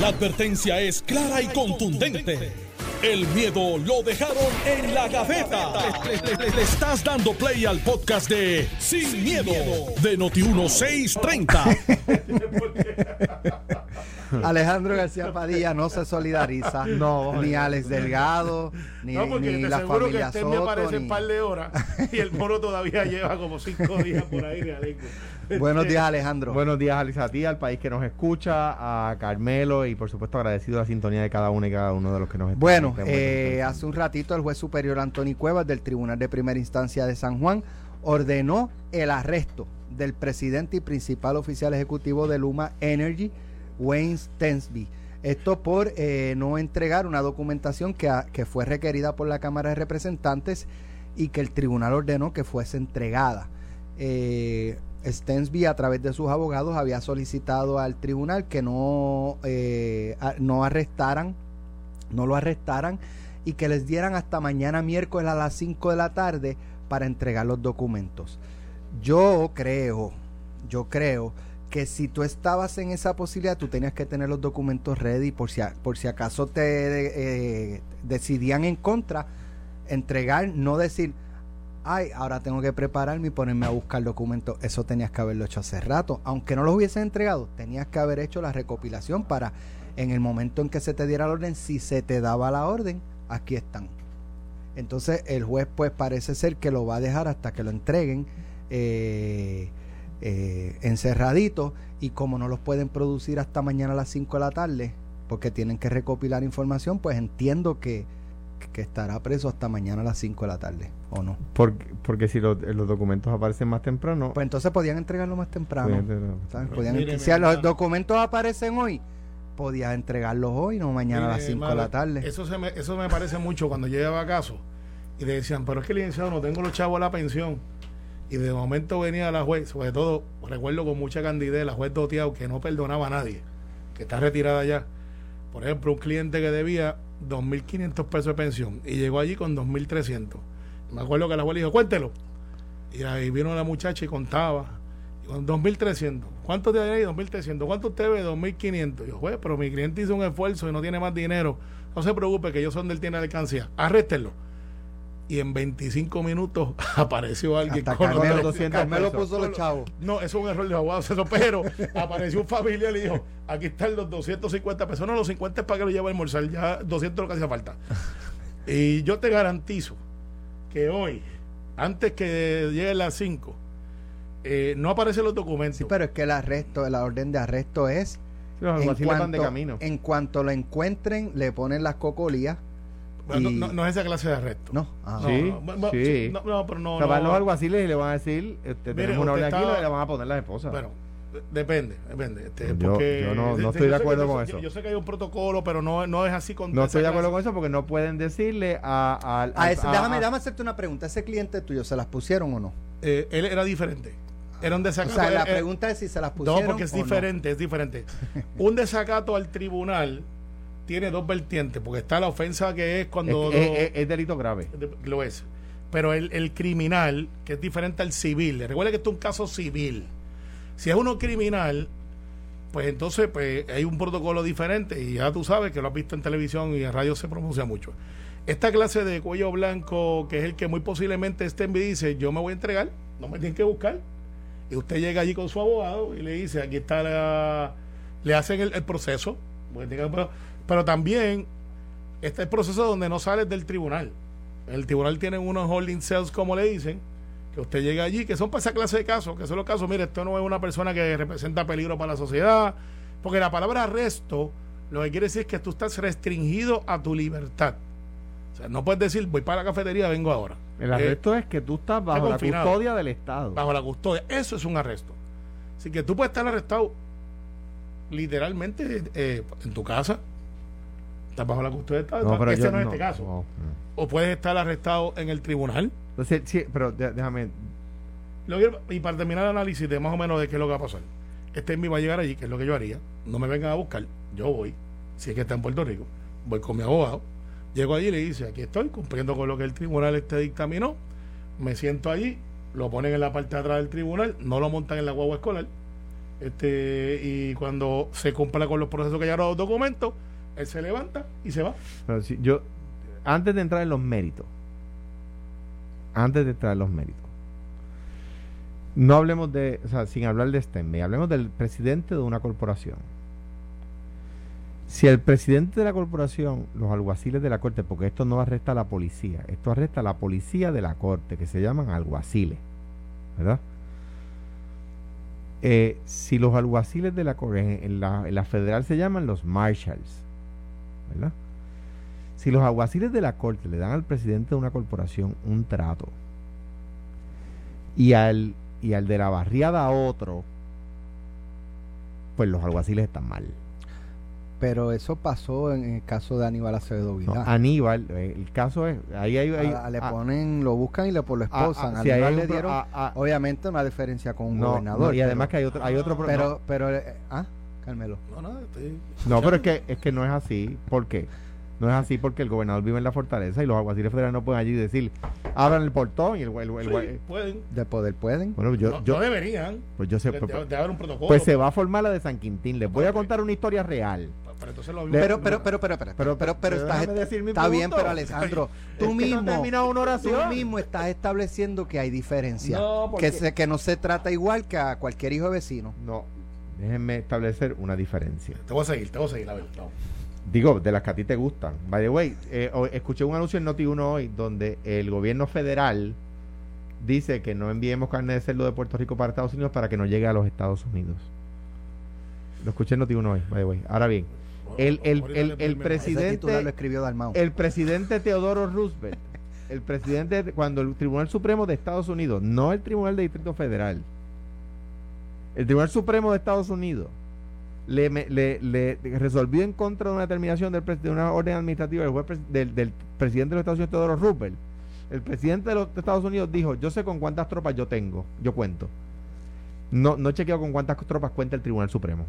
La advertencia es clara y contundente. El miedo lo dejaron en la gaveta. Le, le estás dando play al podcast de Sin, miedo, de Noti1630. Alejandro García Padilla no se solidariza. No, ni Alex Delgado, ni, No, porque ni te la aseguro que familia este me Soto. parece ni- un par de horas y el mono todavía lleva como cinco días por ahí. Aleco. Buenos días, Alejandro. Buenos días, Alisa, a ti, al país que nos escucha, a Carmelo y por supuesto agradecido la sintonía de cada uno y cada uno de los que nos escuchan. Bueno, buen eh, hace un ratito el juez superior Anthony Cuevas del Tribunal de Primera Instancia de San Juan ordenó el arresto del presidente y principal oficial ejecutivo de Luma Energy, Wayne Stensby. Esto por eh, no entregar una documentación que, a- que fue requerida por la Cámara de Representantes y que el tribunal ordenó que fuese entregada. Eh, Stensby a través de sus abogados había solicitado al tribunal que no, eh, no arrestaran no lo arrestaran y que les dieran hasta mañana miércoles a las 5 de la tarde para entregar los documentos. Yo creo, yo creo que si tú estabas en esa posibilidad, tú tenías que tener los documentos ready por si, a- por si acaso te eh, decidían en contra, entregar, no decir, ay, ahora tengo que prepararme y ponerme a buscar documentos. Eso tenías que haberlo hecho hace rato. Aunque no los hubiesen entregado, tenías que haber hecho la recopilación para en el momento en que se te diera la orden, si se te daba la orden, aquí están. Entonces el juez pues parece ser que lo va a dejar hasta que lo entreguen eh, eh, encerradito y como no los pueden producir hasta mañana a las 5 de la tarde, porque tienen que recopilar información, pues entiendo que, que estará preso hasta mañana a las 5 de la tarde, ¿o no? Porque, porque si los, los documentos aparecen más temprano, Pues entonces podían entregarlo más temprano. Podían- mire, si los documentos aparecen hoy, podías entregarlos hoy, no mañana a las Mire, 5 de la tarde. Eso, se me, eso me parece mucho cuando yo llevaba caso y le decían, pero es que licenciado no tengo los chavos a la pensión. Y de momento venía la juez, sobre todo, recuerdo con mucha candidez, la juez Doteado, que no perdonaba a nadie, que está retirada ya. Por ejemplo, un cliente que debía 2.500 pesos de pensión y llegó allí con 2.300. Me acuerdo que la le dijo, cuéntelo. Y ahí vino la muchacha y contaba. Y con 2.300. ¿Cuánto te hay ahí? 2.300. ¿Cuánto usted ve? 2.500. Y yo, juez, pero mi cliente hizo un esfuerzo y no tiene más dinero. No se preocupe, que yo son del tiene alcancía. Arréstenlo. Y en 25 minutos apareció alguien Hasta con los Carmelo, 200 Carmelo pesos. puso los chavos. no, eso es un error de abogados, eso, pero apareció un familiar y le dijo, aquí están los 250 pesos. No, los 50 es para que lo lleve a almorzar, ya 200 es lo que hacía falta. Y yo te garantizo que hoy, antes que lleguen las 5, eh, no aparecen los documentos. Sí, pero es que el arresto, la orden de arresto es Sí, los en alguaciles van de cuanto, camino. en cuanto lo encuentren, le ponen las cocolías. Bueno, y- no, no- no es esa clase de arresto. No, ah, No, Sí, no, sí. no, no, pero no. o sea, van los alguaciles y le van a decir, este, tenemos una orden aquí y le van a poner las esposas. Bueno, depende, depende. Este, Yo- porque, yo no- no yo estoy de acuerdo que- con yo- eso. Yo sé que hay un protocolo, pero no, no es así con no estoy de acuerdo con eso porque no pueden decirle a... a- A a- ese- a- déjame, déjame hacerte una pregunta. ¿Ese cliente tuyo se las pusieron o no? Eh, él era diferente. Era un O desacato. sea, la él- pregunta es si se las pusieron no, porque es o no. diferente, es diferente. Un desacato al tribunal tiene dos vertientes, porque está la ofensa que es es, cuando es- lo- es- es delito grave. lo es. Pero el, el criminal, que es diferente al civil, recuerda que esto es un caso civil. Si es uno criminal, pues entonces pues hay un protocolo diferente y ya tú sabes que lo has visto en televisión y en radio se pronuncia mucho. Esta clase de cuello blanco, que es el que muy posiblemente esté en dice, yo me voy a entregar, no me tienen que buscar. Y usted llega allí con su abogado y le dice, aquí está la... Le hacen el, proceso, que- pero también está el proceso donde no sales del tribunal. El tribunal tiene unos holding cells, como le dicen, que usted llega allí, que son para esa clase de casos, que son los casos, mire, esto no es una persona que representa peligro para la sociedad, porque la palabra arresto lo que quiere decir es que tú estás restringido a tu libertad. O sea, no puedes decir, voy para la cafetería, vengo ahora. El Eh, arresto es que tú estás bajo la custodia del Estado. bajo la custodia. Eso es un arresto. Así que tú puedes estar arrestado literalmente eh, en tu casa. Estás bajo la custodia del Estado. No, pero Ese no es no, este caso. no. O puedes estar arrestado en el tribunal. Entonces, sí, pero déjame, y para terminar el análisis de más o menos de qué es lo que va a pasar. Este me va a llegar allí, que es lo que yo haría. No me vengan a buscar. Yo voy. Si es que está en Puerto Rico. Voy con mi abogado. Llego allí y le dice, aquí estoy, cumpliendo con lo que el tribunal este dictaminó. Me siento allí, lo ponen en la parte de atrás del tribunal, no lo montan en la guagua escolar. Este, y cuando se cumpla con los procesos que ya los documentos, él se levanta y se va. Pero si yo, antes de entrar en los méritos, antes de entrar en los méritos, no hablemos de, o sea, sin hablar de Stenby, hablemos del presidente de una corporación. Si el presidente de la corporación, los alguaciles de la corte, porque esto no arresta a la policía, esto arresta a la policía de la corte, que se llaman alguaciles, ¿verdad? Eh, si los alguaciles de la corte, en la, en la federal se llaman los marshals, ¿verdad? Si los alguaciles de la corte le dan al presidente de una corporación un trato y al, y al de la barriada a otro, pues los alguaciles están mal. Pero eso pasó en el caso de Aníbal Acevedo No, Vilá. Aníbal, eh, el caso es, ahí hay, hay- A- le ah, ponen, lo buscan y le por lo ah, esposan. ah, A si Aníbal le pro- dieron, obviamente, una diferencia con un no, gobernador. no, y además que hay otro, hay otro pero, pero, eh, ah, Carmelo. No, no, estoy- no, no, pero es que, es que no es así. ¿Por qué? No es así porque el gobernador vive en la fortaleza y los alguaciles federales no pueden allí decir, abran el portón y el, el- el- Sí, pueden. De poder pueden. bueno, yo, no, yo, no deberían. pues yo sé, de, pues, de- de haber un protocolo. pues se va a formar la de San Quintín. Les voy a contar una historia real. Pero entonces lo Pero, pero, pero, pero, pero, pero, pero, pero estás, déjame decir mi está bien, pero Alejandro, Es tú que no mismo, termina una oración. tú mismo estás estableciendo que hay diferencia, No, porque- que, se- que no se trata igual que a cualquier hijo de vecino. No, déjenme establecer una diferencia. Te voy a seguir, te voy a seguir, a ver. No. Digo, de las que a ti te gustan. By the way, eh, hoy- escuché un anuncio en Noti1 hoy donde el gobierno federal dice que no enviemos carne de cerdo de Puerto Rico para Estados Unidos para que no llegue a los Estados Unidos. Lo escuché en Noti1 hoy, by the way. Ahora bien, el, el, el, el presidente... Lo escribió Dalmau. El presidente Teodoro Roosevelt, el presidente, de- cuando el Tribunal Supremo de Estados Unidos, no el Tribunal de Distrito Federal, el Tribunal Supremo de Estados Unidos, le, le- le resolvió en contra de una determinación del de una orden administrativa del, juez del, presidente de los Estados Unidos, Teodoro Roosevelt. El presidente de los Estados Unidos dijo, yo sé con cuántas tropas yo tengo, yo cuento. No, no chequeo con cuántas tropas cuenta el Tribunal Supremo.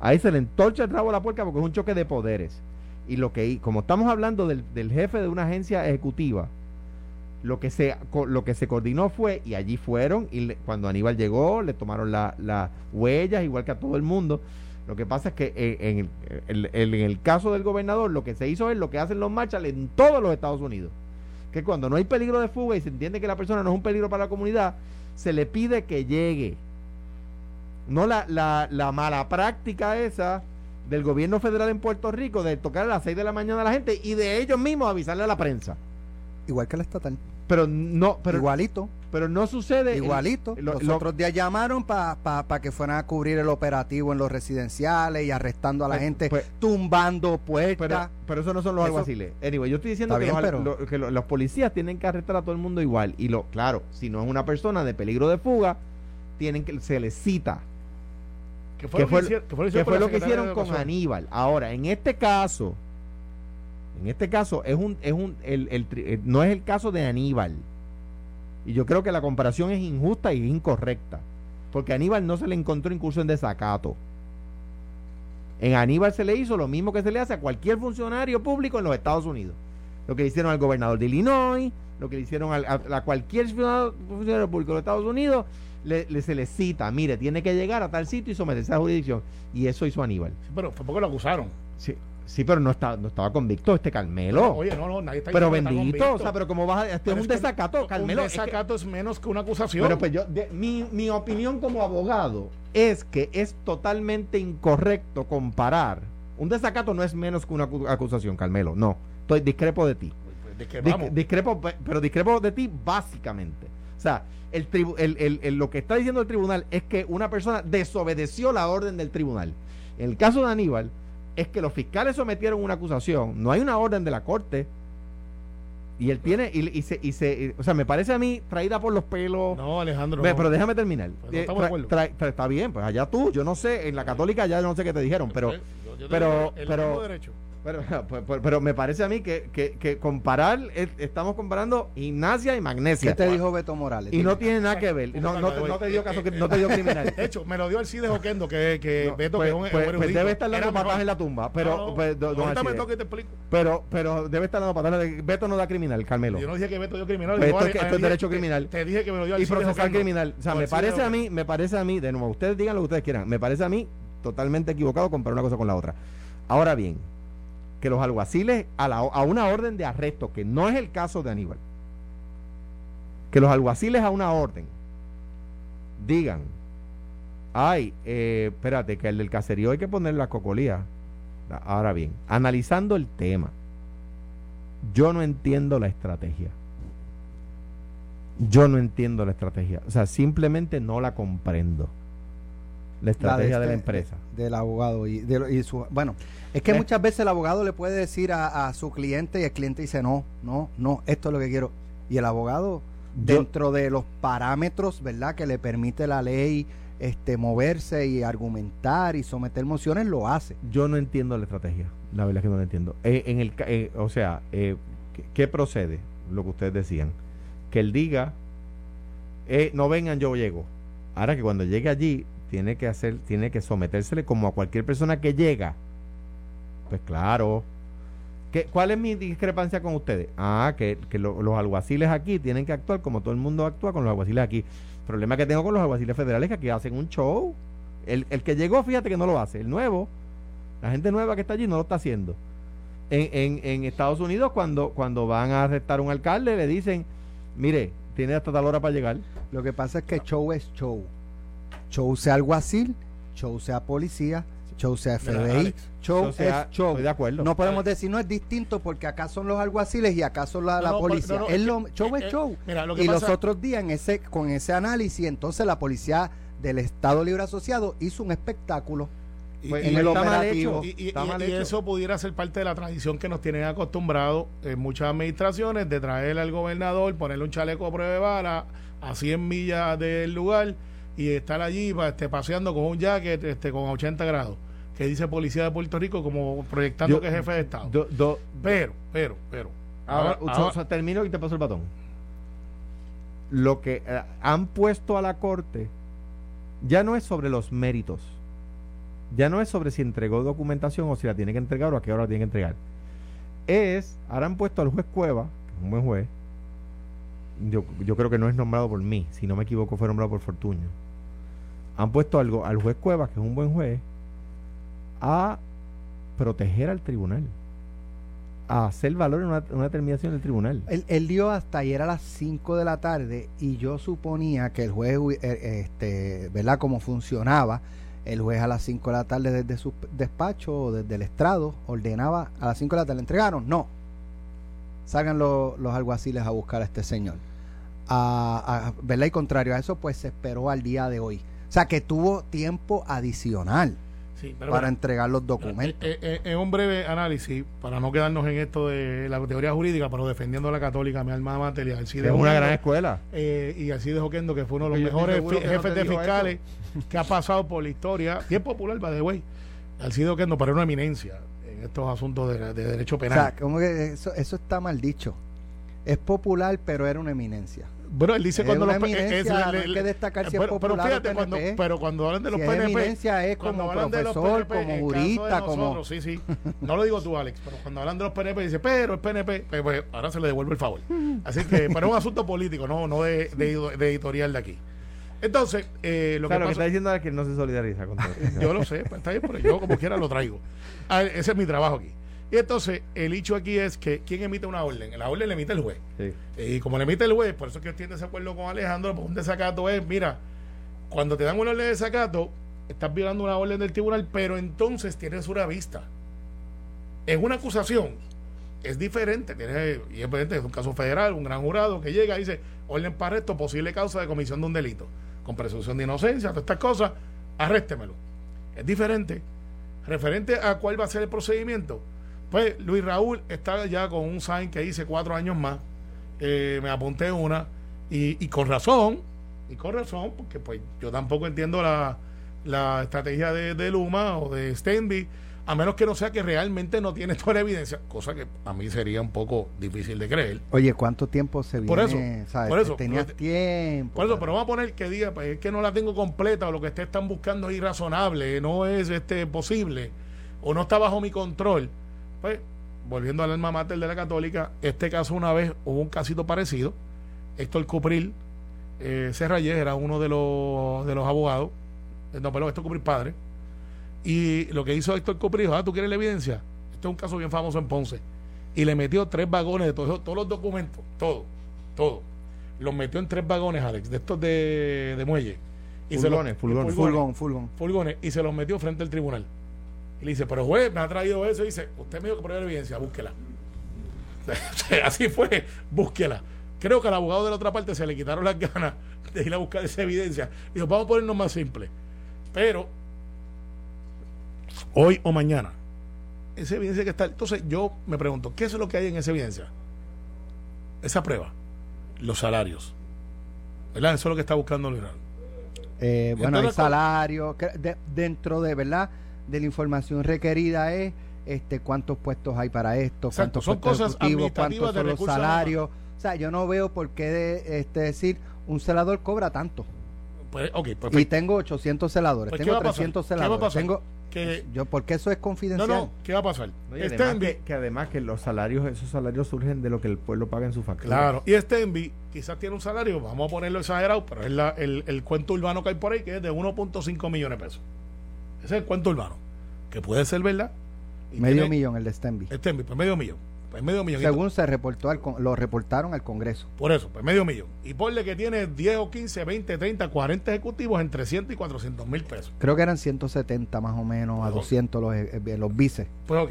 Ahí se le entorcha el rabo a la puerca porque es un choque de poderes. Y lo que, como estamos hablando del jefe de una agencia ejecutiva, lo que se lo que se coordinó fue, y allí fueron, y le- cuando Aníbal llegó, le tomaron las la huellas, igual que a todo el mundo. Lo que pasa es que eh, en, el, en el caso del gobernador, lo que se hizo es lo que hacen los marshals en todos los Estados Unidos. Que cuando no hay peligro de fuga y se entiende que la persona no es un peligro para la comunidad, se le pide que llegue. No la, la, la mala práctica esa del gobierno federal en Puerto Rico de tocar a las 6 de la mañana a la gente y de ellos mismos avisarle a la prensa. Igual que la estatal. Pero no, pero, Igualito. pero no sucede. Igualito. lo- los lo- otros días llamaron para que fueran a cubrir el operativo en los residenciales y arrestando a la Pues- gente, pues- tumbando puertas. pero, pero eso no son los Eso- alguaciles. Anyway, yo estoy diciendo que, bien, los, pero- lo- que lo- los policías tienen que arrestar a todo el mundo igual. Y lo, claro, si no es una persona de peligro de fuga, tienen que se les cita. ¿Qué fue, ¿Qué lo, que hicieron, qué fue lo que hicieron fue lo que hicieron con? Aníbal? Ahora, en este caso, en este caso es un, es un, el, el eh, no es el caso de Aníbal. Y yo creo que la comparación es injusta y es incorrecta. Porque a Aníbal no se le encontró incursión de desacato. En Aníbal se le hizo lo mismo que se le hace a cualquier funcionario público en los Estados Unidos. Lo que le hicieron al gobernador de Illinois, lo que le hicieron al- a, a cualquier funcionario funcionario público de los Estados Unidos, le, le- se le cita, mire, tiene que llegar a tal sitio y someterse a la jurisdicción. Y eso hizo Aníbal. Sí, pero fue porque lo acusaron. Sí, sí pero no, está, no estaba convicto este Carmelo. Oye, no, no, nadie está pero diciendo que está bendito, o sea, pero como vas a... Este es un desacato, Carmelo. Un es que- desacato es, menos que una acusación. Bueno, pues yo, de- mi, mi opinión como abogado es que es totalmente incorrecto comparar. Un desacato no es menos que una acu- acusación, Carmelo. No, estoy discrepo de ti. Pues, ¿De qué Dis- vamos? discrepo, pe- pero discrepo de ti básicamente. O sea, el tribu- el- el- el- lo que está diciendo el tribunal es que una persona desobedeció la orden del tribunal. En el caso de Aníbal, es que los fiscales sometieron una acusación, no hay una orden de la corte. Y él tiene, y, y se, y se- y- o sea, me parece a mí traída por los pelos. no, Alejandro. No. pero déjame terminar. Pues no Eh, estamos de tra- acuerdo. tra- tra- está bien, pues allá tú, yo no sé, en la católica ya no sé qué te dijeron, pero Yo- yo pero- pero- derecho. Pero, pero, pero- me parece a mí que, que, que comparar, eh, estamos comparando gimnasia y magnesia. ¿Qué te dijo Beto Morales? Y no tiene nada que ver. No, no, te- no te dio caso, no te dio criminal. De hecho, me lo dio Alcide Joquendo, que, que No, Beto, pues, que es un, pues- un pues debe estar dando patadas en la tumba. Pero, No, no, pues, do- don ahorita me Alcide. toca y te explico. pero, pero debe estar dando patadas. Beto no da criminal, Carmelo. Yo no dije que Beto dio criminal. Pues a- es que- esto es derecho te- criminal. Te dije que me lo dio y Alcide procesar criminal. O sea, me parece a mí, me parece a mí, de nuevo, ustedes digan lo que ustedes quieran, me parece a mí totalmente equivocado comparar una cosa con la otra. Ahora bien, que los alguaciles a, una orden de arresto, que no es el caso de Aníbal, que los alguaciles a una orden digan, ay, eh, espérate, que el del caserío hay que poner la cocolía. Ahora bien, analizando el tema, yo no entiendo la estrategia. Yo no entiendo la estrategia. O sea, simplemente no la comprendo. La estrategia de, la este- empresa. Del abogado y, de, y su. Bueno, es que muchas veces el abogado le puede decir a, a su cliente y el cliente dice: No, no, no, esto es lo que quiero. Y el abogado, Yo- dentro de los parámetros, ¿verdad?, que le permite la ley este moverse y argumentar y someter mociones, lo hace. Yo no entiendo la estrategia. La verdad es que no la entiendo. Eh, en el, eh, o sea, eh, ¿qué, qué procede? Lo que ustedes decían. Que él diga, eh, no vengan, yo llego. Ahora que cuando llegue allí, tiene que hacer, tiene que sometérsele como a cualquier persona que llega. Pues claro. ¿Qué, ¿Cuál es mi discrepancia con ustedes? Ah, que, que lo- los alguaciles aquí tienen que actuar como todo el mundo actúa con los alguaciles aquí. El problema que tengo con los alguaciles federales es que aquí hacen un show. El, el que llegó, fíjate que no lo hace. El nuevo, la gente nueva que está allí no lo está haciendo. En, en, en Estados Unidos, cuando, cuando van a arrestar a un alcalde, le dicen, mire, tiene hasta tal hora para llegar. Lo que pasa es que show es show. Show sea alguacil, show sea policía, show sea Mira, FBI, Alex, show o sea, es show. estoy de acuerdo. No podemos Alex. decir no es distinto porque acá son los alguaciles y acá son la, No, la policía. no, no, es lo, show es eh, eh, show. mira, lo que y los otros días en ese, con ese análisis, entonces la policía del Estado Libre Asociado hizo un espectáculo. Y- Pues, en y el está mal operativo. hecho, Y, y- está y- mal y hecho. eso pudiera ser parte de la tradición que nos tienen acostumbrados en muchas administraciones de traer al gobernador, ponerle un chaleco a prueba de bala a 100 millas del lugar y estar allí este, paseando con un jacket este, con 80 grados, que dice Policía de Puerto Rico como proyectando Yo- que es jefe de Estado. Do- do- pero, pero, pero. ahora, termino y te paso el batón. Lo que eh, han puesto a la corte ya no es sobre los méritos. Ya no es sobre si entregó documentación o si la tiene que entregar o a qué hora la tiene que entregar. Es, ahora han puesto al juez Cueva, que es un buen juez. Yo, yo creo que no es nombrado por mí, si no me equivoco fue nombrado por Fortuño. Han puesto algo al juez Cueva, que es un buen juez, a proteger al tribunal. A hacer valor en una, una determinación del tribunal. Él, dio hasta ayer a las 5 de la tarde y yo suponía que el juez, eh, este, ¿verdad? Como funcionaba, el juez a las 5 de la tarde desde su despacho o desde el estrado ordenaba a las 5 de la tarde. ¿Le entregaron? No. Salgan lo- los alguaciles a buscar a este señor. A- ¿Verdad? Y contrario a eso, pues se esperó al día de hoy. O sea, que tuvo tiempo adicional sí, pero para mira, entregar los documentos. Eh, eh, eh, en un breve análisis, para no quedarnos en esto de la teoría jurídica, pero defendiendo a la católica, mi alma mater, y Alcide Es una gran escuela. eh, y Alcide Joquendo, que fue uno de los Porque mejores no jefes te de fiscales que ha pasado por la historia, bien popular, by the way. Alcide Joquendo, pero una eminencia en estos asuntos de, de derecho O penal. sea, como que eso, eso está mal dicho. Es popular, pero era una eminencia. Bueno, él dice es cuando los es- no le- hay que destacar si es pero, pero popular o fíjate, cuando, PNP. pero cuando hablan de los Si es PNP, eminencia es cuando como hablan de los profesor, PNP, como de jurista, como... sí, sí. No lo digo tú, Alex, pero cuando hablan de los PNP, dice, pero el PNP, pues, pues, ahora se le devuelve el favor. Así que, pero es un asunto político, no, no de, de- de editorial de aquí. Entonces, eh, lo O sea, que lo que pasa, está diciendo es que no se solidariza con todo yo lo sé, pues está bien, pero yo como quiera lo traigo. Ah, ese es mi trabajo aquí. Y entonces, el hecho aquí es que, ¿quién emite una orden? La orden la emite el juez. Sí. Y como le emite el juez, por eso es que yo estoy en desacuerdo con Alejandro, porque un desacato es, mira, cuando te dan una orden de desacato, estás violando una orden del tribunal, pero entonces tienes una vista. Es una acusación, es diferente, tienes, y es diferente, es un caso federal, un gran jurado que llega y dice, orden para esto, posible causa de comisión de un delito, con presunción de inocencia, todas estas cosas, arréstemelo. Es diferente. Referente a cuál va a ser el procedimiento, pues Luis Raúl está ya con un sign que dice cuatro años más. Eh, me apunté una y, y con razón, y con razón, porque pues yo tampoco entiendo la, la estrategia de, de Luma o de Stenby a menos que no sea que realmente no tiene toda la evidencia, cosa que a mí sería un poco difícil de creer. Oye, ¿cuánto tiempo se viene? Por eso, ¿sabes? por eso, Tenías por- tiempo. Por eso, pero vamos a poner que diga, pues es que no la tengo completa o lo que ustedes están buscando es irrazonable, no es este posible o no está bajo mi control. Pues, volviendo al alma mater de la católica, este caso una vez hubo un casito parecido. Héctor Cupril eh, Serrayes era uno de los, de los abogados, eh, no, perdón, Héctor Cupril padre, y lo que hizo Héctor Cupril dijo, ah, ¿tú quieres la evidencia? Este es un caso bien famoso en Ponce. Y le metió tres vagones de todos, todos los documentos, todo, todo. Los metió en tres vagones, Alex, de estos de, de muelle. Y se los- Furgones, furgones. Furgón, furgón. furgones, y se los metió frente al tribunal. Y le dice, pero juez, me ha traído eso. Y dice, usted me dijo que pruebe la evidencia, búsquela. Así fue, búsquela. Creo que al abogado de la otra parte se le quitaron las ganas de ir a buscar esa evidencia. Dijo, vamos a ponernos más simple. Pero, hoy o mañana, esa evidencia que está. Entonces, yo me pregunto, ¿qué es lo que hay en esa evidencia? Esa prueba, los salarios. ¿Verdad? Eso es lo que está buscando Raúl. Eh, bueno, hay Entonces, con- salario. que de- dentro de, ¿verdad? De la información requerida es este cuántos puestos hay para esto, Exacto, cuántos son puestos cosas ejecutivos, administrativas cuántos son los salarios. O sea, yo no veo por qué de, este, decir un celador cobra tanto. Pues, ok, Y tengo 800 celadores, Pues, ¿qué tengo va a pasar? 300 ¿Qué va a celadores. pasar? Tengo, Que- yo, porque eso es No, confidencial. no, ¿qué va a pasar? No, Este además que, que además que los salarios, esos salarios surgen de lo que el pueblo paga en su factura. Claro, y este Envy quizás tiene un salario, vamos a ponerlo exagerado, pero es la- el, el cuento urbano que hay por ahí, que es de 1.5 millones de pesos. Ese es el cuento urbano, que puede ser verdad. Y medio tiene- millón el de Stenby. Envy, pues medio millón. Pues medio millón. Según se reportó al, con- lo reportaron al Congreso. Por eso, pues medio millón. Y ponle que tiene 10 o 15, 20, 30, 40 ejecutivos en 300 y 400 mil pesos. Creo que eran 170 más o menos a Ojo. 200 los, eh, eh, los vices. Pues ok.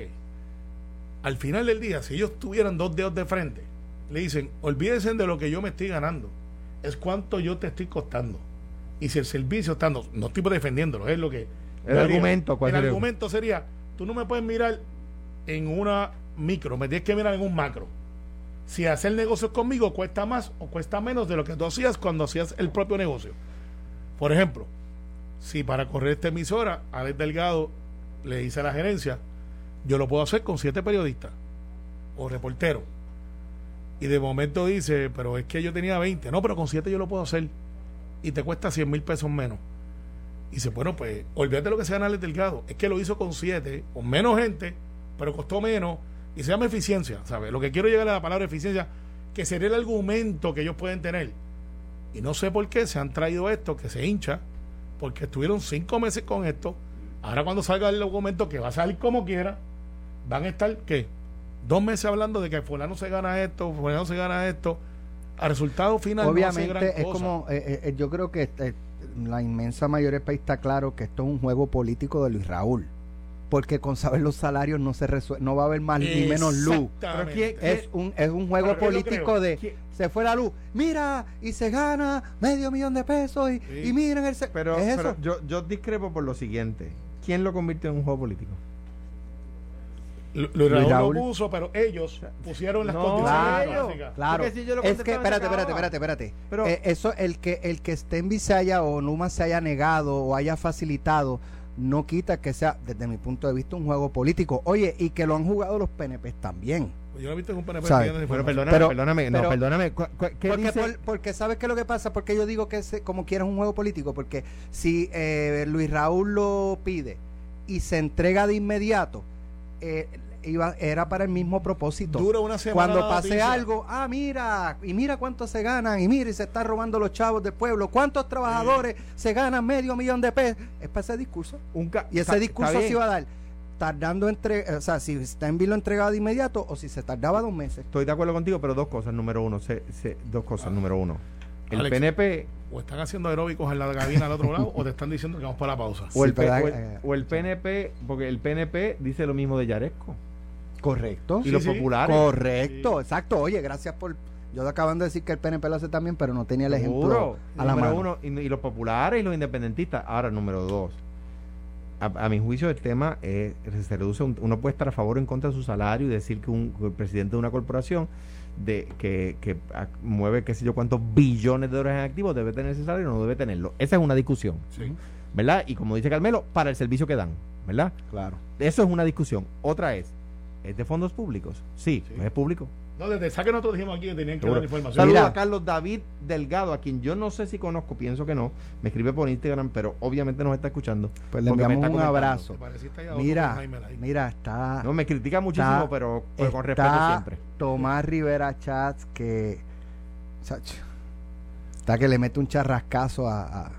Al final del día, si ellos tuvieran dos dedos de frente, le dicen, olvídense de lo que yo me estoy ganando, es cuánto yo te estoy costando. Y si el servicio está, no, no estoy defendiéndolo, es lo que... El yo haría. argumento, ¿cuál El sería? argumento sería, tú no me puedes mirar en una micro, me tienes que mirar en un macro. Si hacer negocios conmigo cuesta más o cuesta menos de lo que tú hacías cuando hacías el propio negocio. Por ejemplo, si para correr esta emisora, Alex Delgado le dice a la gerencia, yo lo puedo hacer con siete periodistas o reporteros. Y de momento dice, pero es que yo tenía 20. No, pero con siete yo lo puedo hacer. Y te cuesta 100 mil pesos menos. Y dice, bueno, pues olvídate lo que se gana Alex Delgado. Es que lo hizo con siete, con menos gente, pero costó menos. Y se llama eficiencia, ¿sabes? Lo que quiero llegar a la palabra eficiencia, que sería el argumento que ellos pueden tener. Y no sé por qué se han traído esto, que se hincha, porque estuvieron cinco meses con esto. Ahora cuando salga el documento, que va a salir como quiera, van a estar, ¿qué? Dos meses hablando de que fulano se gana esto, fulano se gana esto. Al resultado final no hace Obviamente gran es cosa. como, eh, eh, yo creo que este, la inmensa mayoría del país está claro que esto es un juego político de Luis Raúl. Porque con saber los salarios no se resuelve, no va a haber más ni menos luz. Exactamente. Pero ¿quién- Es un, es un juego político de ¿Quién- se fue la luz, mira, y se gana medio millón de pesos y, Sí. y miren el Pero, es pero eso. yo, yo discrepo por lo siguiente. ¿Quién lo convirtió en un juego político? Lu- Luis Raúl, Raúl. lo puso, pero ellos pusieron las No, condiciones Claro, básicas. claro. Porque si yo lo es que, espérate, espérate, espérate, espérate. Pero- Eh, eso, el que, el que Stenby se haya o Numa se haya negado o haya facilitado, no quita que sea, desde mi punto de vista, un juego político. Oye, y que lo han jugado los PNP también. Yo no he visto en un PNP información. perdóname, Pero- perdóname, no, pero- perdóname. ¿cu- cu- ¿Qué Porque, dice? por- porque ¿sabes qué es lo que pasa? Porque yo digo que es, como quieras un juego político. Porque si eh, Luis Raúl lo pide y se entrega de inmediato, eh, iba, era para el mismo propósito. Dura una semana Cuando pase algo, ah, mira, y mira cuánto se ganan, y mira, y se están robando los chavos del pueblo, cuántos trabajadores se ganan medio millón de pesos. Es para ese discurso. Un Y ese discurso se iba a dar tardando entre, o sea, si Stenby lo entregaba de inmediato o si se tardaba dos meses. Estoy de acuerdo contigo, pero dos cosas. Número uno, se- se- dos cosas. Ah. Número uno, el Alex. PNP O están haciendo aeróbicos en la cabina al otro lado o te están diciendo que vamos para la pausa. o el, Sí, o el- eh, o el PNP, porque el PNP dice lo mismo de Yaresco. Correcto. Y Sí, los sí. populares. Correcto, Sí. exacto. Oye, gracias por. Yo acaban de decir que el PNP lo hace también, pero no tenía el ejemplo a la número mano. uno, y, y los populares y los independentistas. Ahora, número dos. A, a mi juicio, el tema es, se reduce. un- uno puede estar a favor o en contra de su salario y decir que un que el presidente de una corporación de que, que mueve qué sé yo cuántos billones de dólares en activos debe tener ese salario o no debe tenerlo. Esa es una discusión. Sí. ¿verdad? Y como dice Carmelo, para el servicio que dan, ¿verdad? Claro. Eso es una discusión. Otra es, ¿es de fondos públicos? Sí, Sí. pues es público. No, desde esa que nosotros dijimos aquí que tenían que Seguro. dar información. Saludos a Carlos David Delgado, a quien yo no sé si conozco, pienso que no. Me escribe por Instagram, pero obviamente nos está escuchando. Pues le enviamos un abrazo. Mira, mira, está, No, me critica muchísimo, Está- pero, pero con respeto siempre. Tomás Rivera Chats que chacho, está que le mete un charrascazo a, a-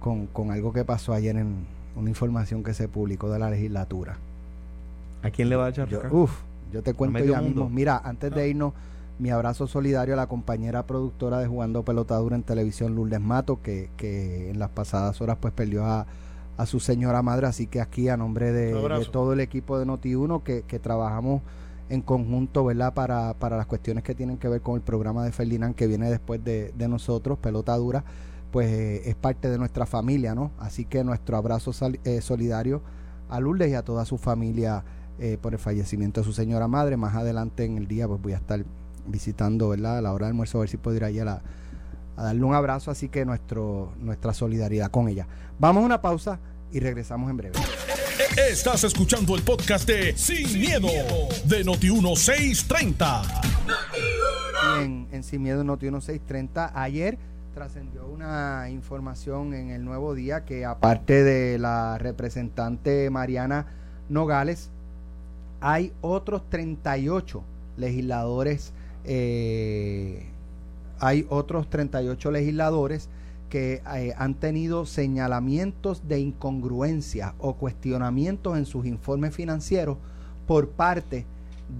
con, con algo que pasó ayer en una información que se publicó de la legislatura. ¿A quién le va a echar? Yo, uf, yo te cuento ya mundo. mismo. Mira, antes de irnos, mi abrazo solidario a la compañera productora de Jugando Pelotadura en televisión, Lourdes Mato, que, que en las pasadas horas pues perdió a, a su señora madre. Así que aquí a nombre de, todo el equipo de Noti1 que, que trabajamos en conjunto, ¿verdad? Para, para las cuestiones que tienen que ver con el programa de Ferdinand que viene después de, de nosotros, Pelotadura, pues eh, es parte de nuestra familia, ¿no? Así que nuestro abrazo sal- eh, solidario a Lourdes y a toda su familia eh, por el fallecimiento de su señora madre. Más adelante en el día pues voy a estar visitando, ¿verdad? A la hora del almuerzo a ver si puedo ir allá a, la- a darle un abrazo, así que nuestro, nuestra solidaridad con ella. Vamos a una pausa y regresamos en breve. Estás escuchando el podcast de Sin, miedo, de Noti1630. Y en, en Sin Miedo Noti 1630 ayer trascendió una información en el Nuevo Día que aparte de la representante Mariana Nogales, hay otros 38 legisladores, eh, hay otros 38 legisladores que eh, han tenido señalamientos de incongruencia o cuestionamientos en sus informes financieros por parte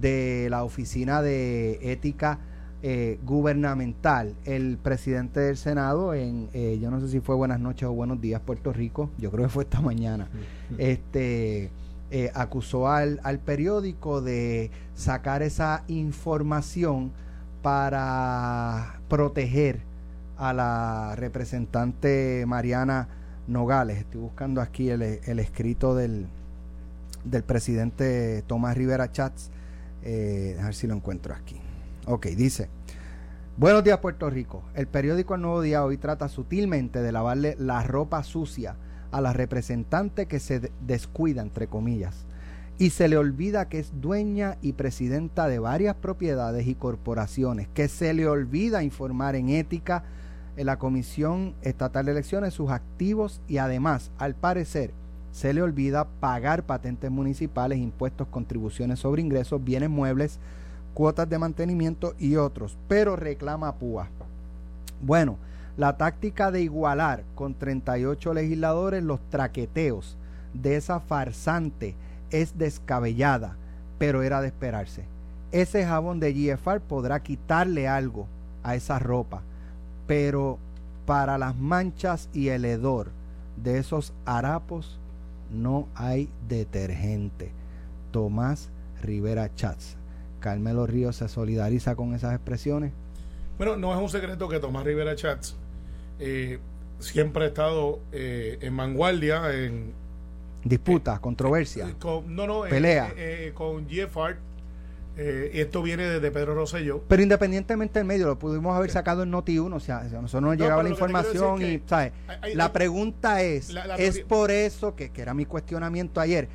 de la Oficina de Ética eh, Gubernamental. El presidente del Senado, en eh, yo no sé si fue Buenas noches o Buenos días Puerto Rico, yo creo que fue esta mañana, este eh, acusó al, al periódico de sacar esa información para proteger a la representante Mariana Nogales. Estoy buscando aquí el, el escrito del, del presidente Tomás Rivera Chats. Eh, a ver si lo encuentro aquí. Ok, dice. Buenos días Puerto Rico. El periódico El Nuevo Día hoy trata sutilmente de lavarle la ropa sucia a la representante que se de- descuida, entre comillas, y se le olvida que es dueña y presidenta de varias propiedades y corporaciones, que se le olvida informar en ética en la Comisión Estatal de Elecciones sus activos y además, al parecer, se le olvida pagar patentes municipales, impuestos, contribuciones sobre ingresos, bienes muebles, cuotas de mantenimiento y otros, pero reclama PUA. Bueno, la táctica de igualar con 38 legisladores los traqueteos de esa farsante es descabellada, pero era de esperarse. Ese jabón de GFR podrá quitarle algo a esa ropa, pero para las manchas y el hedor de esos harapos no hay detergente. Tomás Rivera Chats. Carmelo Ríos se solidariza con esas expresiones. Bueno, no es un secreto que Tomás Rivera Chats eh, siempre ha estado eh, en vanguardia, en, Disputa, controversia. eh, con, no, no, eh, Pelea. eh, con GFR. Eh, y esto viene desde Pedro Rosselló. Pero independientemente del medio, lo pudimos haber sacado en Noti 1, o sea, a nosotros nos No, llegaba la información y, ¿sabes? hay- hay- La hay- pregunta es, La- la ¿es por eso, que, que era mi cuestionamiento ayer,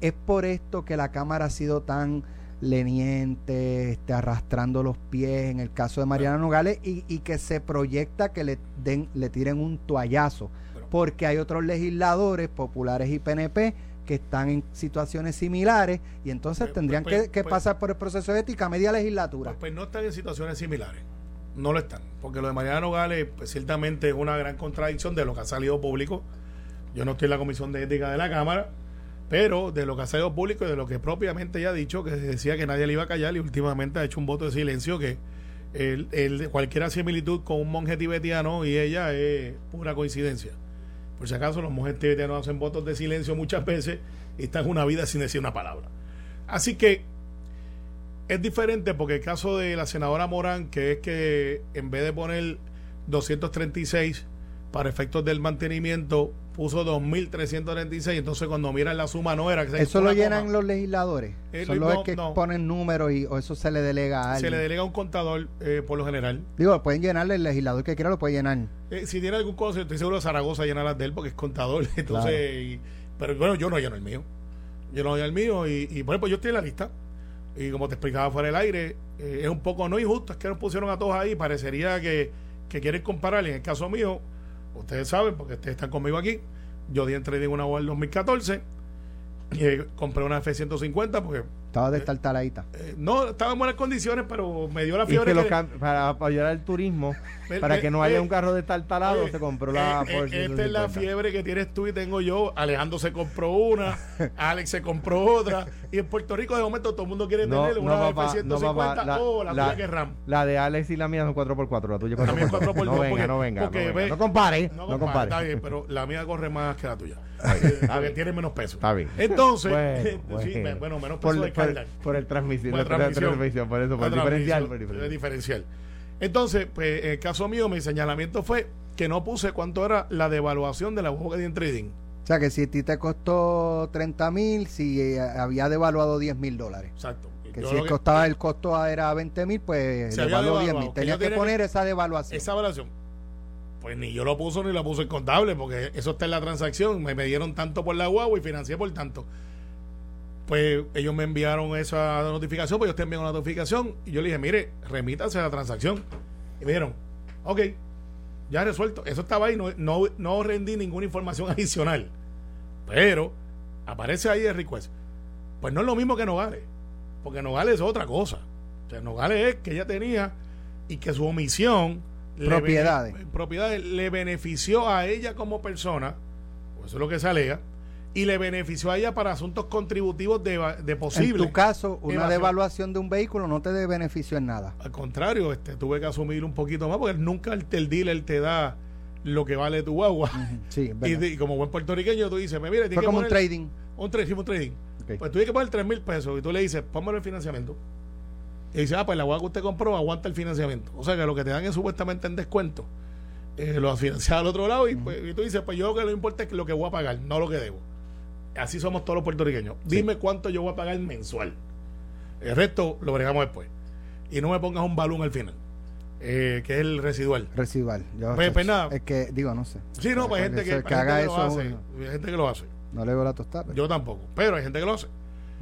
es por esto que la Cámara ha sido tan leniente, este, arrastrando los pies en el caso de Mariana Nogales y, y que se proyecta que le den, le tiren un toallazo, porque hay otros legisladores populares y PNP que están en situaciones similares y entonces Pues- tendrían pues- que, que pues- pasar por el proceso de ética media legislatura. Pues, pues no están en situaciones similares. No lo están. Porque lo de Mariana Nogales, ciertamente es una gran contradicción de lo que ha salido público. Yo no estoy en la Comisión de Ética de la Cámara, pero de lo que ha salido público y de lo que propiamente ella ha dicho, que decía que nadie le iba a callar y últimamente ha hecho un voto de silencio que el, el- cualquier similitud con un monje tibetiano y ella es pura coincidencia. Por si acaso, los monjes tibetanos hacen votos de silencio muchas veces y están una vida sin decir una palabra. Así que es diferente porque el caso de la senadora Morán, que es que en vez de poner 236 para efectos del mantenimiento, puso 2.336. Entonces, cuando miran la suma, no era que se ¿Eso lo llenan coma. los legisladores? Eh, ¿Son no, los que no. ponen números y o eso se le delega a Se alguien? le delega a un contador eh, por lo general. Digo, pueden llenarle el legislador que quiera, lo puede llenar. Eh, si tiene algún cosa, estoy seguro de Zaragoza llena las de él porque es contador. Entonces, Claro. y, Pero bueno, yo no lleno el mío. Yo no lleno el mío y, y por ejemplo, yo estoy en la lista. Y como te explicaba fuera del aire, eh, es un poco no injusto, es que nos pusieron a todos ahí, parecería que, que quieren comparar. En el caso mío, ustedes saben, porque ustedes están conmigo aquí, yo di entre una en el 2014, y, eh, compré una F-150 porque estaba de taladita. Eh, no, estaba en buenas condiciones, pero me dio la fiebre. para apoyar el turismo, para que no haya un carro de talado, se compró la eh, eh, Esta es la fiebre que tienes tú y tengo yo. Alejandro se compró una, Alex se compró otra. Y en Puerto Rico, de momento, todo el mundo quiere tener una F-150 o la, la, tuya RAM. La de Alex y la mía son 4x4. La tuya 4x4. No venga, no venga. no, compare. No, compare. Está bien, pero la mía corre más que la tuya. Tiene menos peso. Está bien. Entonces, bueno, menos peso de por el transmisión, por, transmisión, por eso, por el diferencial. Por el diferencial. Entonces, pues, en el caso mío, mi señalamiento fue que no puse cuánto era la devaluación de la de trading. O sea, que si a ti te costó 30 mil, si eh, había devaluado 10 mil dólares. Exacto. Que si costaba el costo era 20 mil, pues devaluó 10 mil. Tenía que, poner esa devaluación. Esa devaluación. Pues ni yo lo puso ni la puse en contable, porque eso está en la transacción. Me, me dieron tanto por la guagua y financié por tanto pues ellos me enviaron esa notificación, pues yo te envié una notificación y yo le dije, mire, remítanse la transacción. Y me dijeron, ok, ya resuelto. Eso estaba ahí, no, no, no rendí ninguna información adicional. Pero aparece ahí el request. Pues no es lo mismo que Nogales, porque Nogales es otra cosa. O sea, Nogales es que ella tenía y que su omisión propiedades. Le, propiedades le benefició a ella como persona, pues eso es lo que se alega, y le benefició a ella para asuntos contributivos de, de posible. En tu caso, una devaluación de un vehículo no te de beneficio en nada. Al contrario, este, tuve que asumir un poquito más porque nunca el, el dealer te da lo que vale tu agua. Sí, y, como buen puertorriqueño tú dices, me mire, Fue como un trading. Un, trading, un trading. Pues tú tienes que poner 3 mil pesos y tú le dices, póngalo el financiamiento. Y dice, ah, pues la agua que usted compró aguanta el financiamiento. O sea que lo que te dan es supuestamente en descuento. Eh, lo has financiado al otro lado y, pues, y tú dices, pues yo lo que no importa es lo que voy a pagar, no lo que debo. Así somos todos los puertorriqueños. Dime cuánto yo voy a pagar mensual. El resto lo bregamos después. Y no me pongas un balón al final. Eh, que es el residual. Residual. pues, pues Es que, digo, no sé. Sí, no, pues hay gente que, que, haga eso. Lo hace, hay gente que lo hace. No le veo la tostada. Yo tampoco. Pero hay gente que lo hace.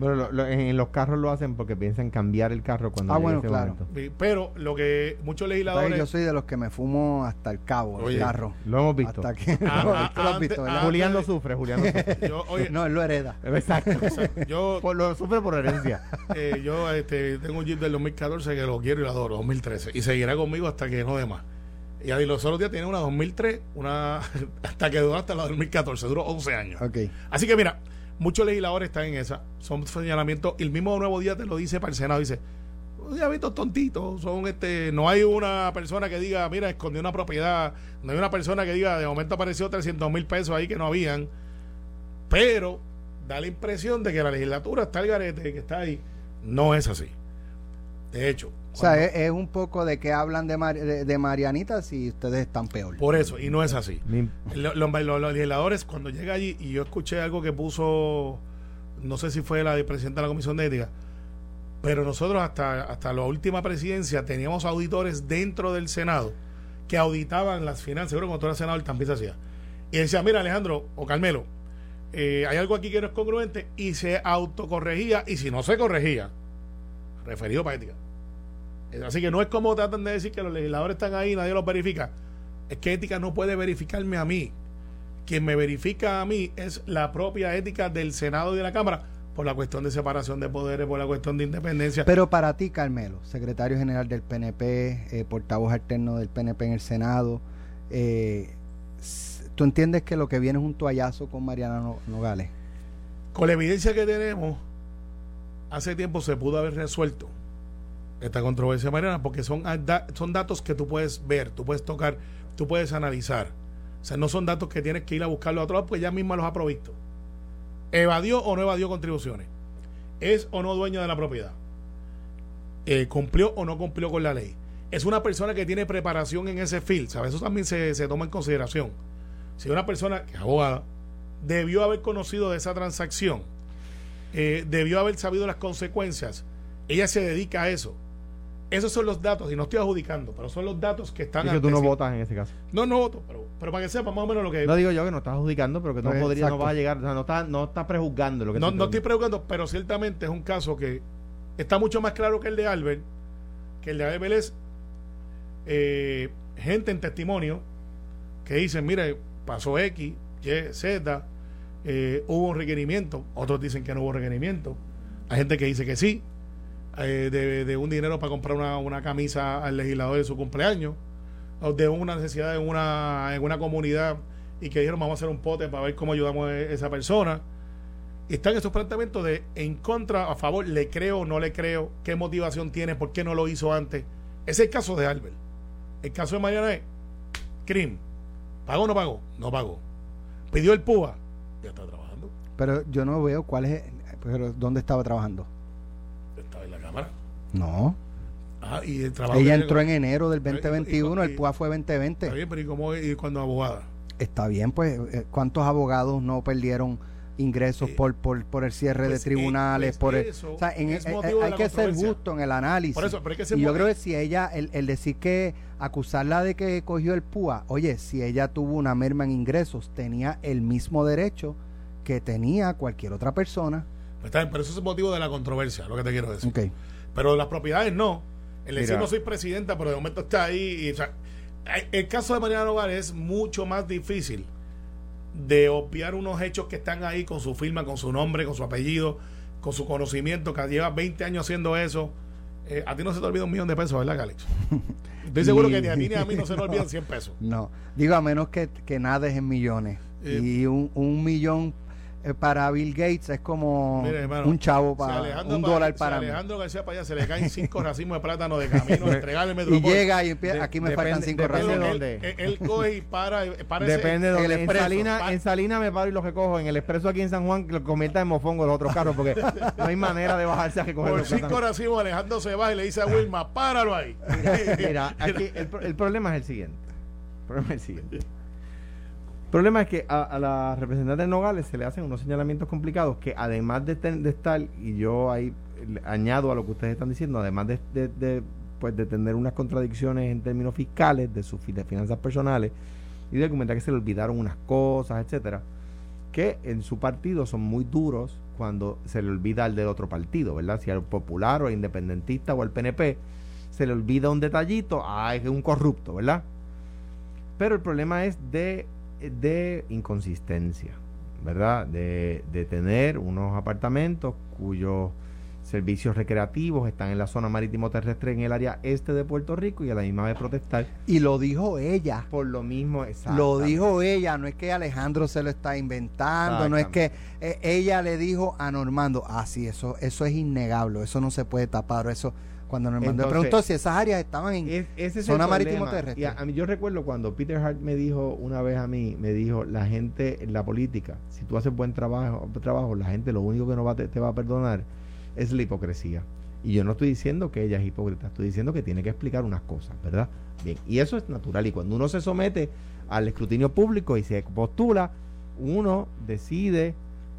Pero en los carros lo hacen porque piensan cambiar el carro cuando ah, bueno, claro. Pero lo que muchos legisladores. Yo soy de los que me fumo hasta el cabo el carro. Lo hemos visto. Hasta que, ah, lo has visto, Julián lo sufre, Julián lo sufre. Yo, oye, no, él lo hereda. Exacto. yo, lo sufre por herencia. Eh, yo este, tengo un Jeep del 2014 que lo quiero y lo adoro, 2013. Y seguirá conmigo hasta que no dé más. Y ahí los otros días tiene una 2003, una hasta que duró hasta la 2014, duró 11 años. Okay. Así que mira, Muchos legisladores están en esa. Son señalamientos. El mismo Nuevo Día te lo dice para el Senado. Dice, estos tontitos. Son este, no hay una persona que diga, mira, escondió una propiedad. No hay una persona que diga, de momento apareció 300 mil pesos ahí que no habían. Pero da la impresión de que la legislatura está el garete, que está ahí. No es así. De hecho, o sea, es, un poco de que hablan de, de, Marianita si ustedes están peor. Por eso, y no es así. Los, legisladores, cuando llega allí, y yo escuché algo que puso, no sé si fue la presidenta de la Comisión de Ética, pero nosotros hasta, hasta la última presidencia teníamos auditores dentro del Senado que auditaban las finanzas, seguro como todo el Senado también se hacía. Y decía, mira Alejandro o Carmelo, eh, hay algo aquí que no es congruente y se autocorregía y si no se corregía, referido para ética Así que no es como tratan de decir que los legisladores están ahí y nadie los verifica. Es que ética no puede verificarme a mí. Quien me verifica a mí es la propia ética del Senado y de la Cámara por la cuestión de separación de poderes, por la cuestión de independencia. Pero para ti, Carmelo, secretario general del PNP, eh, portavoz alterno del PNP en el Senado, eh, ¿tú entiendes que lo que viene es un toallazo con Mariana Nogales? Con la evidencia que tenemos, hace tiempo se pudo haber resuelto esta controversia, Mariana, porque son, son datos que tú puedes ver, tú puedes tocar, tú puedes analizar. O sea, no son datos que tienes que ir a buscarlo a otro lado, pues ya misma los ha provisto. ¿Evadió o no evadió contribuciones? ¿Es o no dueño de la propiedad? Eh, ¿Cumplió o no cumplió con la ley? Es una persona que tiene preparación en ese field, ¿sabes? Eso también se, toma en consideración. Si una persona que es abogada debió haber conocido de esa transacción, eh, debió haber sabido las consecuencias, ella se dedica a eso esos son los datos, y no estoy adjudicando, pero son los datos que están Es que tú no sí. votas en ese caso. No, no voto, pero, pero para que sepa más o menos lo que. No digo yo que no estás adjudicando, pero que no Pues, podría, no exacto. va a llegar, o sea, no está, no está prejuzgando lo que no, no estoy preguntando, pero ciertamente es un caso que está mucho más claro que el de Albert, que el de Albert es eh, gente en testimonio que dicen, mire, pasó X, Y, Z, eh, hubo un requerimiento, otros dicen que no hubo requerimiento, hay gente que dice que sí, eh, de, de un dinero para comprar una, una camisa al legislador de su cumpleaños, o de una necesidad en una, en una comunidad y que dijeron vamos a hacer un pote para ver cómo ayudamos a esa persona. Están esos planteamientos de en contra, a favor, le creo no le creo, qué motivación tiene, por qué no lo hizo antes. Ese es el caso de Albert. El caso de Mariana es, CRIM, ¿pagó o no pagó? No pagó. Pidió el PUA, ya está trabajando, Pero yo no veo cuál es. Pero, ¿Dónde estaba trabajando? está en la cámara. No. Ah, y el trabajo Ella entró en enero del y- y- 2021, y- el PUA fue Está 2020. bien, pero ¿y cómo y cuando abogada? Está bien, pues, eh, ¿cuántos abogados no perdieron ingresos Eh, por, por, por el cierre pues, de tribunales? eh, pues por el- o sea, en- es eh, motivo de hay que ser justo en el análisis. Por eso, pero es que y yo creo que si ella, el, el decir que acusarla de que cogió el PUA, oye, si ella tuvo una merma en ingresos, tenía el mismo derecho que tenía cualquier otra persona. Pues está bien, pero eso es el motivo de la controversia, lo que te quiero decir. Ok. Pero las propiedades no. El decir Mira. no soy presidenta, pero de momento está ahí. y, o sea, hay- el caso de Mariana Nogales es mucho más difícil de obviar unos hechos que están ahí con su firma, con su nombre, con su apellido, con su conocimiento, que lleva 20 años haciendo eso. Eh, a ti no se te olvida un millón de pesos, ¿verdad, Alex? Estoy seguro que ni a ti ni a mí no se nos olvidan 100 pesos. No, digo a menos que, que nades en millones. Eh, y un, un millón eh, para Bill Gates es como Mire, hermano, un chavo Si para un pa- dólar si para mí. Alejandro García para allá se le caen cinco racimos de plátano de camino a entregarle el Y llega y empieza, De- aquí me depende- faltan cinco razones. dónde. él- él coge y para, para ese- Depende de el donde. En expreso. Salina, en Salina me paro y lo recojo. En el expreso aquí en San Juan lo convierta en mofongo los otros carros porque no hay manera de bajarse a recoger Por los cinco plátanos. racimos Alejandro se va y le dice a Wilma, páralo ahí. Mira, aquí el, el problema es el siguiente. El problema es el siguiente. Problema es que a, a la representante de Nogales se le hacen unos señalamientos complicados que además de, ten- de estar, y yo ahí añado a lo que ustedes están diciendo, además de, pues de tener unas contradicciones en términos fiscales de sus finanzas personales y de argumentar que se le olvidaron unas cosas, etcétera, que en su partido son muy duros cuando se le olvida al del otro partido, ¿verdad? Si al popular o al independentista o al PNP se le olvida un detallito, ah, es un corrupto, ¿verdad? Pero el problema es de, de inconsistencia, ¿verdad? De, de tener unos apartamentos cuyos servicios recreativos están en la zona marítimo terrestre en el área este de Puerto Rico y a la misma vez protestar Y lo dijo ella. por lo mismo. Lo exactamente. dijo ella, no es que Alejandro se lo está inventando, no es que eh, ella le dijo a Normando, ah, sí, eso, eso es innegable, eso no se puede tapar, eso cuando le Entonces, preguntó si esas áreas estaban en Es- ese es Zona marítimo terrestre. Y a, a mí yo recuerdo cuando Peter Hart me dijo una vez a mí, me dijo, la gente en la política, si tú haces buen trabajo, trabajo la gente lo único que no va, te, te va a perdonar es la hipocresía. Y yo no estoy diciendo que ella es hipócrita, estoy diciendo que tiene que explicar unas cosas, ¿verdad? Bien, y eso es natural. Y cuando uno se somete al escrutinio público y se postula, uno decide,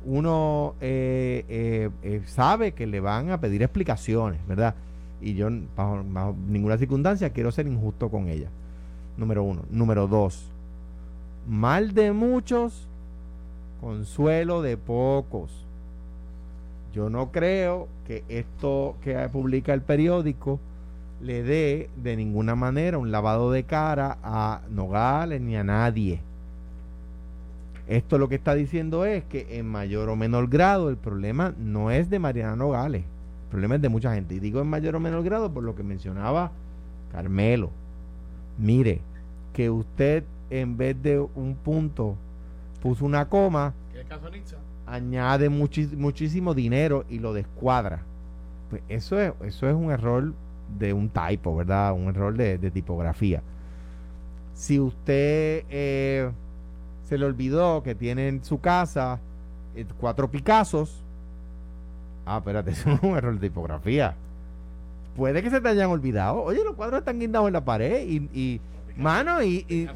uno eh, eh, eh, sabe que le van a pedir explicaciones, ¿verdad? Y yo, bajo, bajo ninguna circunstancia, quiero ser injusto con ella. Número uno. Número dos. Mal de muchos, consuelo de pocos. Yo no creo que esto que publica el periódico le dé de ninguna manera un lavado de cara a Nogales ni a nadie. Esto lo que está diciendo es que en mayor o menor grado el problema no es de Mariana Nogales, problema es de mucha gente. Y digo en mayor o menor grado por lo que mencionaba Carmelo. Mire, que usted en vez de un punto puso una coma, añade muchis- muchísimo dinero y lo descuadra. Pues eso es, eso es un error de un typo, ¿verdad? Un error de, de tipografía. Si usted eh, se le olvidó que tiene en su casa eh, cuatro Picassos, ah, espérate, eso es un error de tipografía. Puede que se te hayan olvidado. Oye, los cuadros están guindados en la pared y, y mano, y, y,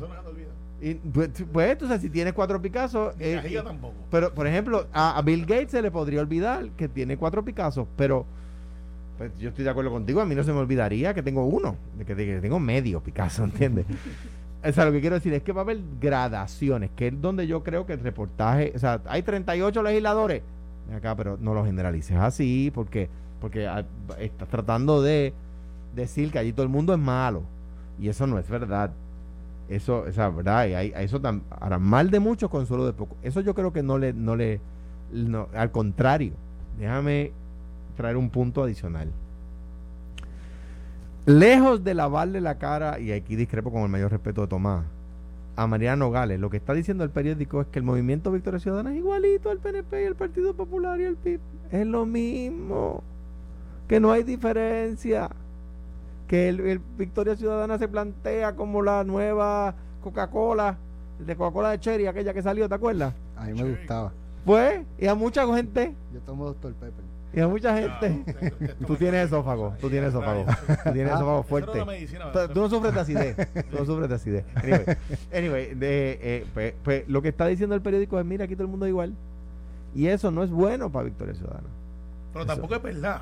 y, pues, pues, tú sabes, si tienes cuatro Picassos, Ni eh, tampoco. pero, por ejemplo, a, a Bill Gates se le podría olvidar que tiene cuatro Picassos, pero Pues yo estoy de acuerdo contigo, a mí no se me olvidaría que tengo uno, que, que tengo medio Picasso, ¿entiendes? o sea, lo que quiero decir es que va a haber gradaciones, que es donde yo creo que el reportaje, o sea, hay 38 legisladores, acá, pero no lo generalices así, porque, porque ah, estás tratando de decir que allí todo el mundo es malo, y eso no es verdad. Eso, o sea, verdad, y hay, eso hará mal de muchos, consuelo de poco. Eso yo creo que no le, no le, no, al contrario, déjame traer un punto adicional. Lejos de lavarle la cara, y aquí discrepo con el mayor respeto de Tomás, a Mariano Nogales, lo que está diciendo el periódico es que el movimiento Victoria Ciudadana es igualito al PNP y al Partido Popular y al PIB. Es lo mismo. Que no hay diferencia. Que el, el Victoria Ciudadana se plantea como la nueva Coca-Cola, de Coca-Cola de Cherry, aquella que salió, ¿te acuerdas? A mí me gustaba. Pues, y a mucha gente, Yo tomo Dr. Pepper. Y a mucha gente. Tú tienes esófago, tú tienes esófago. Tú tienes esófago fuerte. Tú, no sufres de acidez. Tú no sufres de acidez. Anyway, anyway de, eh, pues, pues, lo que está diciendo el periódico es: mira, aquí todo el mundo es igual. Y eso no es bueno para Victoria Ciudadana. Pero tampoco es verdad.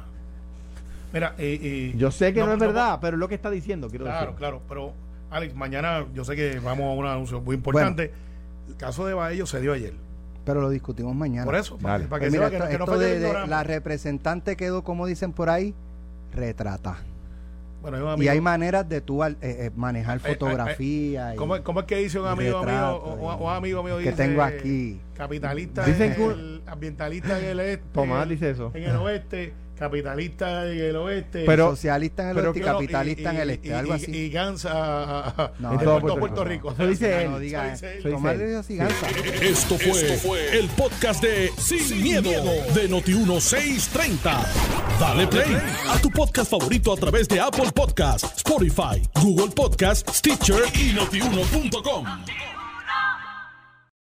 Mira, eh, eh, Yo sé que no, es verdad, pero es lo que está diciendo. Quiero Claro, decir. claro. Pero, Alex, mañana yo sé que vamos a un anuncio muy importante. El caso de Baello se dio ayer. Pero lo discutimos mañana. Por eso, para, que Pues mira, que, esto, que no esto fue de, que la representante quedó, como dicen por ahí, retrata. Bueno, hay un Y hay maneras de tú eh, eh, manejar Eh, eh, fotografía. y- ¿Cómo, cómo es que dice un amigo retrato, mío, un amigo mío que dice, tengo aquí. Capitalista Dicen en que- el, ambientalista en el este. Tomás dice eso. En el oeste, capitalista en el oeste. Pero- socialista en el pero oeste y capitalista y- en el y- este, y- algo y- así. Y Gansa No, en todo Puerto, Puerto Rico. Rico. Eso dice él. no diga Eso dice eso. él. Tomás. Esto fue, el podcast de Sin, miedo, de Noti1630. Dale play a tu podcast favorito a través de Apple Podcasts, Spotify, Google Podcasts, Stitcher y notiuno.com.